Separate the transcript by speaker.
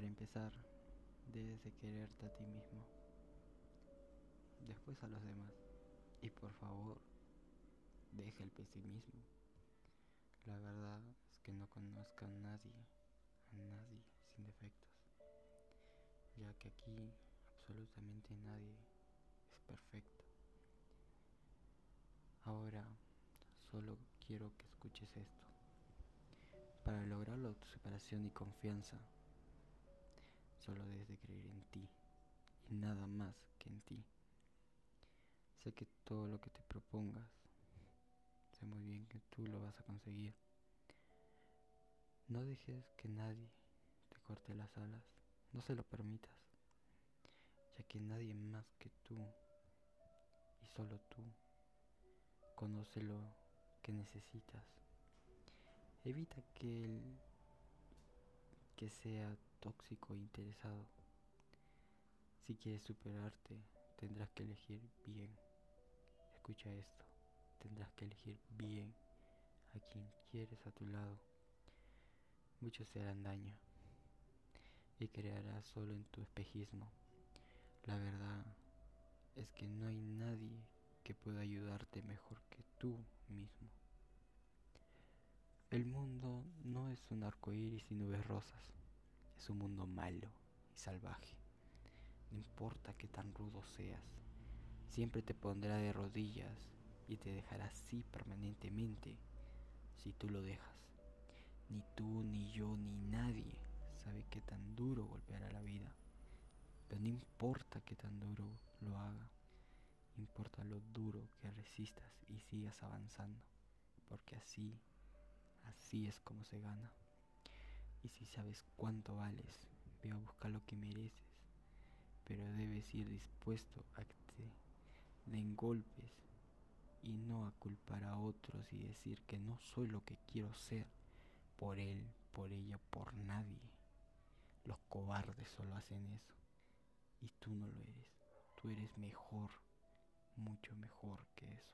Speaker 1: Para empezar, debes de quererte a ti mismo, después a los demás. Y por favor, deja el pesimismo. La verdad es que no conozco a nadie, a nadie sin defectos, ya que aquí absolutamente nadie es perfecto. Ahora, solo quiero que escuches esto. Para lograr la autoseparación y confianza, solo debes de creer en ti y nada más que en ti. Sé que todo lo que te propongas, sé muy bien que tú lo vas a conseguir. No dejes que nadie te corte las alas, no se lo permitas, ya que nadie más que tú y solo tú conoce lo que necesitas. Evita que el que sea tóxico e interesado. Si quieres superarte, tendrás que elegir bien. Escucha esto, tendrás que elegir bien a quien quieres a tu lado. Muchos te harán daño y crearás solo en tu espejismo. La verdad es que no hay nadie que pueda ayudarte mejor que tú mismo. El mundo es un arco iris y nubes rosas, es un mundo malo y salvaje. No importa que tan rudo seas, siempre te pondrá de rodillas y te dejará así permanentemente si tú lo dejas. Ni tú, ni yo, ni nadie sabe qué tan duro golpeará la vida. Pero no importa qué tan duro lo haga, importa lo duro que resistas y sigas avanzando, porque así, así es como se gana. Y si sabes cuánto vales, ve a buscar lo que mereces, pero debes ir dispuesto a que te den golpes y no a culpar a otros y decir que no soy lo que quiero ser por él, por ella, por nadie. Los cobardes solo hacen eso y tú no lo eres. Tú eres mejor, mucho mejor que eso.